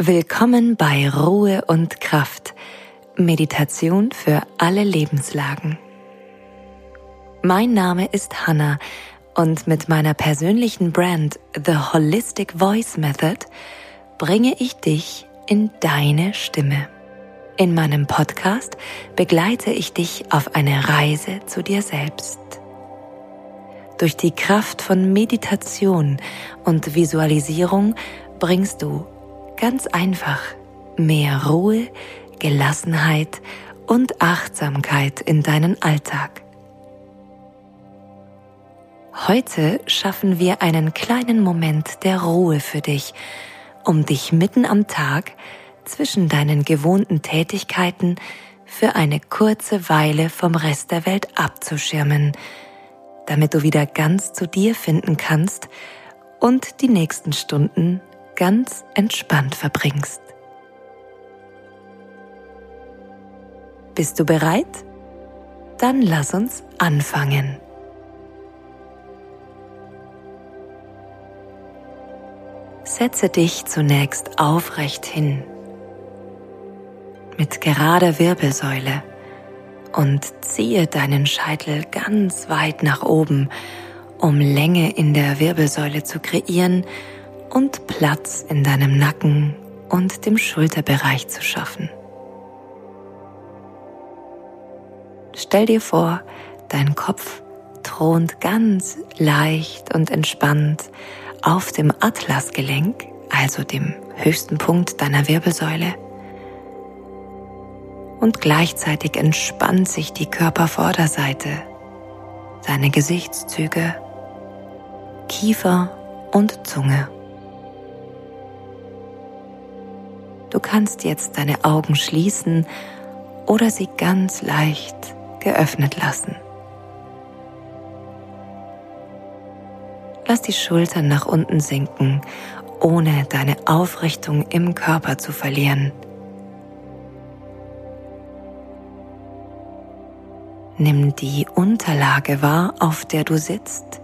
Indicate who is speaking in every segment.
Speaker 1: Willkommen bei Ruhe und Kraft. Meditation für alle Lebenslagen. Mein Name ist Hannah und mit meiner persönlichen Brand The Holistic Voice Method bringe ich dich in deine Stimme. In meinem Podcast begleite ich dich auf eine Reise zu dir selbst. Durch die Kraft von Meditation und Visualisierung bringst du Ganz einfach mehr Ruhe, Gelassenheit und Achtsamkeit in deinen Alltag. Heute schaffen wir einen kleinen Moment der Ruhe für dich, um dich mitten am Tag zwischen deinen gewohnten Tätigkeiten für eine kurze Weile vom Rest der Welt abzuschirmen, damit du wieder ganz zu dir finden kannst und die nächsten Stunden ganz entspannt verbringst. Bist du bereit? Dann lass uns anfangen. Setze dich zunächst aufrecht hin, mit gerader Wirbelsäule und ziehe deinen Scheitel ganz weit nach oben, um Länge in der Wirbelsäule zu kreieren und Platz in deinem Nacken und dem Schulterbereich zu schaffen. Stell dir vor, dein Kopf thront ganz leicht und entspannt auf dem Atlasgelenk, also dem höchsten Punkt deiner Wirbelsäule. Und gleichzeitig entspannt sich die Körpervorderseite, deine Gesichtszüge, Kiefer und Zunge. Du kannst jetzt deine Augen schließen oder sie ganz leicht geöffnet lassen. Lass die Schultern nach unten sinken, ohne deine Aufrichtung im Körper zu verlieren. Nimm die Unterlage wahr, auf der du sitzt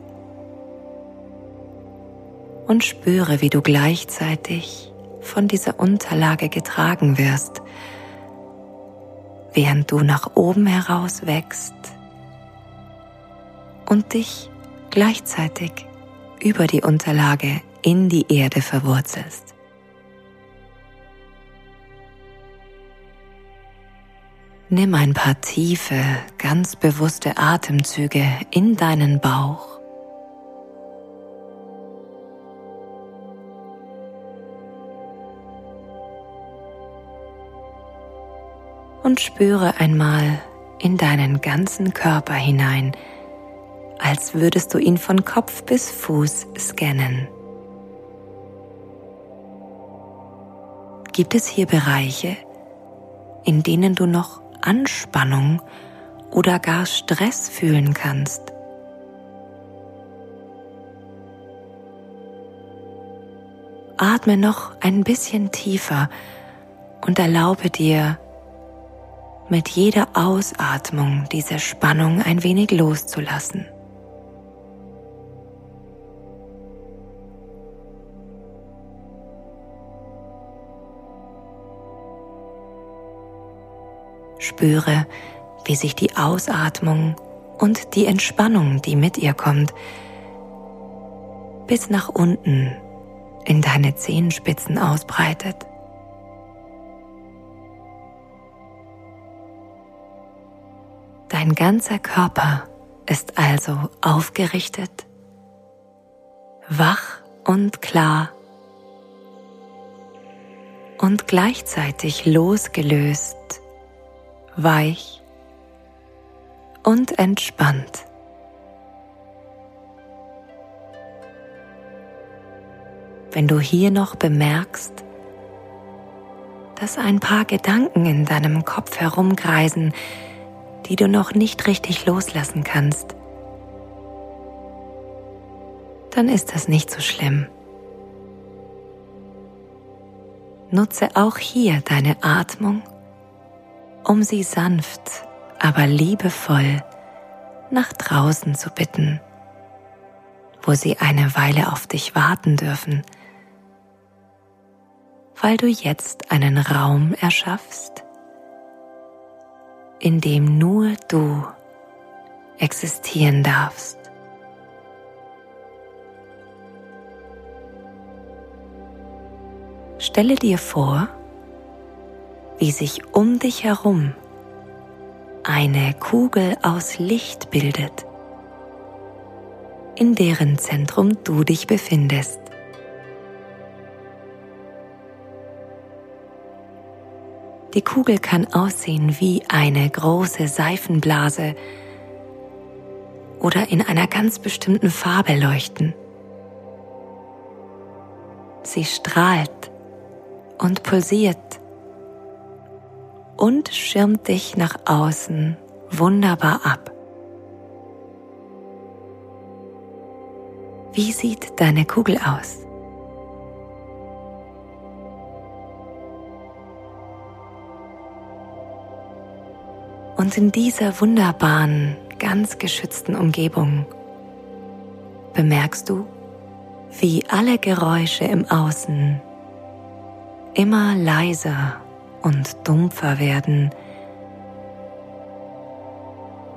Speaker 1: und spüre, wie du gleichzeitig von dieser Unterlage getragen wirst, während du nach oben heraus wächst und dich gleichzeitig über die Unterlage in die Erde verwurzelst. Nimm ein paar tiefe, ganz bewusste Atemzüge in deinen Bauch und spüre einmal in deinen ganzen Körper hinein, als würdest du ihn von Kopf bis Fuß scannen. Gibt es hier Bereiche, in denen du noch Anspannung oder gar Stress fühlen kannst? Atme noch ein bisschen tiefer und erlaube dir, mit jeder Ausatmung diese Spannung ein wenig loszulassen. Spüre, wie sich die Ausatmung und die Entspannung, die mit ihr kommt, bis nach unten in deine Zehenspitzen ausbreitet. Dein ganzer Körper ist also aufgerichtet, wach und klar und gleichzeitig losgelöst, weich und entspannt. Wenn du hier noch bemerkst, dass ein paar Gedanken in deinem Kopf herumkreisen, die du noch nicht richtig loslassen kannst, dann ist das nicht so schlimm. Nutze auch hier deine Atmung, um sie sanft, aber liebevoll nach draußen zu bitten, wo sie eine Weile auf dich warten dürfen, weil du jetzt einen Raum erschaffst, in dem nur du existieren darfst. Stelle dir vor, wie sich um dich herum eine Kugel aus Licht bildet, in deren Zentrum du dich befindest. Die Kugel kann aussehen wie eine große Seifenblase oder in einer ganz bestimmten Farbe leuchten. Sie strahlt und pulsiert und schirmt dich nach außen wunderbar ab. Wie sieht deine Kugel aus? Und in dieser wunderbaren, ganz geschützten Umgebung bemerkst du, wie alle Geräusche im Außen immer leiser und dumpfer werden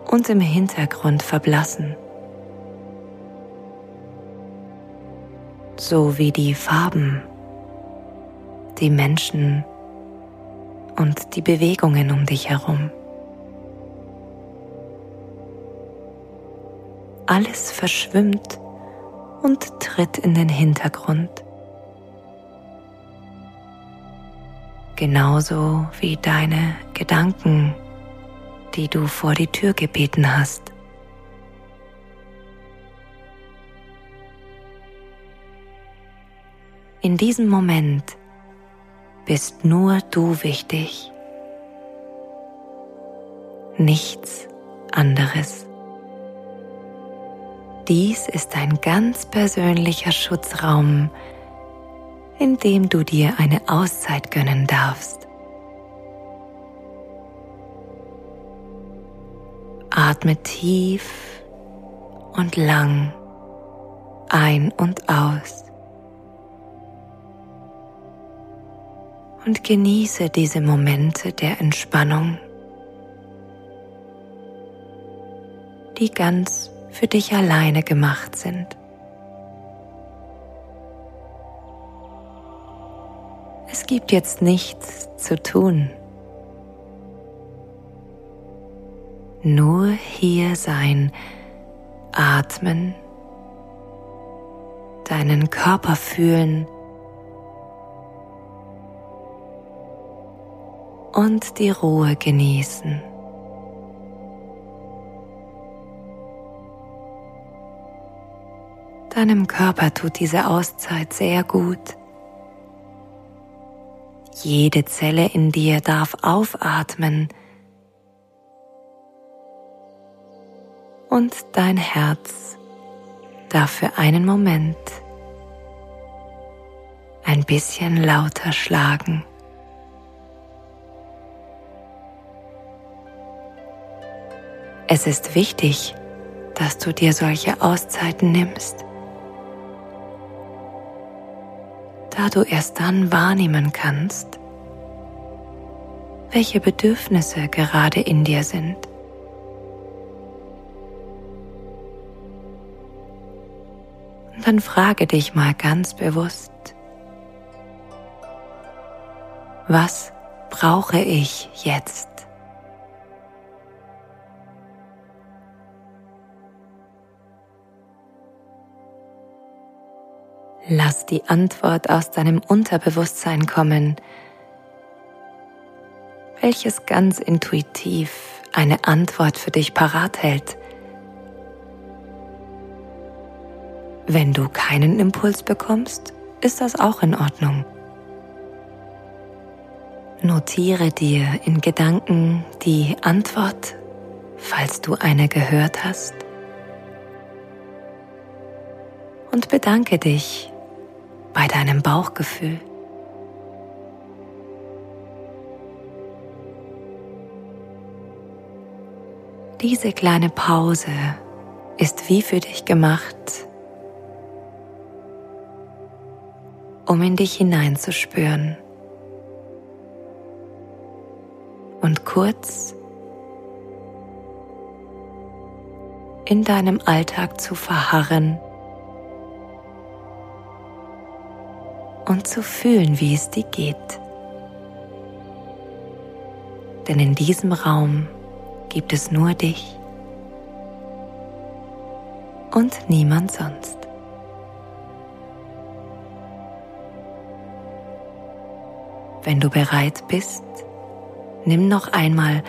Speaker 1: und im Hintergrund verblassen, so wie die Farben, die Menschen und die Bewegungen um dich herum. Alles verschwimmt und tritt in den Hintergrund. Genauso wie deine Gedanken, die du vor die Tür gebeten hast. In diesem Moment bist nur du wichtig, nichts anderes. Dies ist ein ganz persönlicher Schutzraum, in dem du dir eine Auszeit gönnen darfst. Atme tief und lang ein und aus und genieße diese Momente der Entspannung, die ganz für dich alleine gemacht sind. Es gibt jetzt nichts zu tun. Nur hier sein, atmen, deinen Körper fühlen und die Ruhe genießen. Deinem Körper tut diese Auszeit sehr gut. Jede Zelle in dir darf aufatmen und dein Herz darf für einen Moment ein bisschen lauter schlagen. Es ist wichtig, dass du dir solche Auszeiten nimmst. Da du erst dann wahrnehmen kannst, welche Bedürfnisse gerade in dir sind. Und dann frage dich mal ganz bewusst, was brauche ich jetzt? Lass die Antwort aus deinem Unterbewusstsein kommen, welches ganz intuitiv eine Antwort für dich parat hält. Wenn du keinen Impuls bekommst, ist das auch in Ordnung. Notiere dir in Gedanken die Antwort, falls du eine gehört hast. Und bedanke dich bei deinem Bauchgefühl. Diese kleine Pause ist wie für dich gemacht, um in dich hineinzuspüren und kurz in deinem Alltag zu verharren und zu fühlen, wie es dir geht. Denn in diesem Raum gibt es nur dich und niemand sonst. Wenn du bereit bist, nimm noch einmal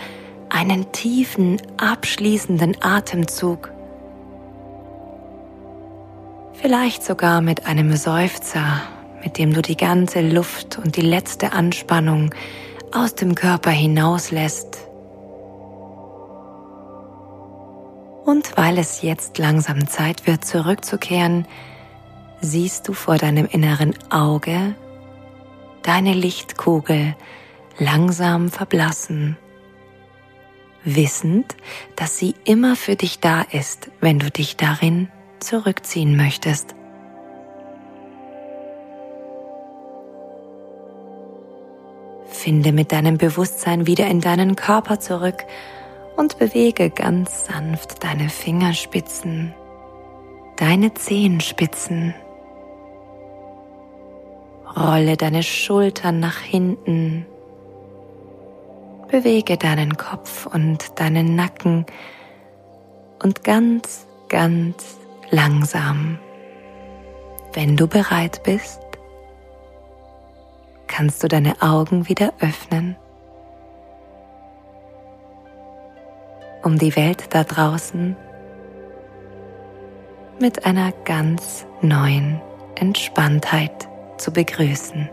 Speaker 1: einen tiefen, abschließenden Atemzug. Vielleicht sogar mit einem Seufzer, mit dem du die ganze Luft und die letzte Anspannung aus dem Körper hinauslässt. Und weil es jetzt langsam Zeit wird, zurückzukehren, siehst du vor deinem inneren Auge deine Lichtkugel langsam verblassen, wissend, dass sie immer für dich da ist, wenn du dich darin zurückziehen möchtest. Finde mit deinem Bewusstsein wieder in deinen Körper zurück und bewege ganz sanft deine Fingerspitzen, deine Zehenspitzen. Rolle deine Schultern nach hinten. Bewege deinen Kopf und deinen Nacken und ganz, ganz langsam. Wenn du bereit bist, kannst du deine Augen wieder öffnen, um die Welt da draußen mit einer ganz neuen Entspanntheit zu begrüßen.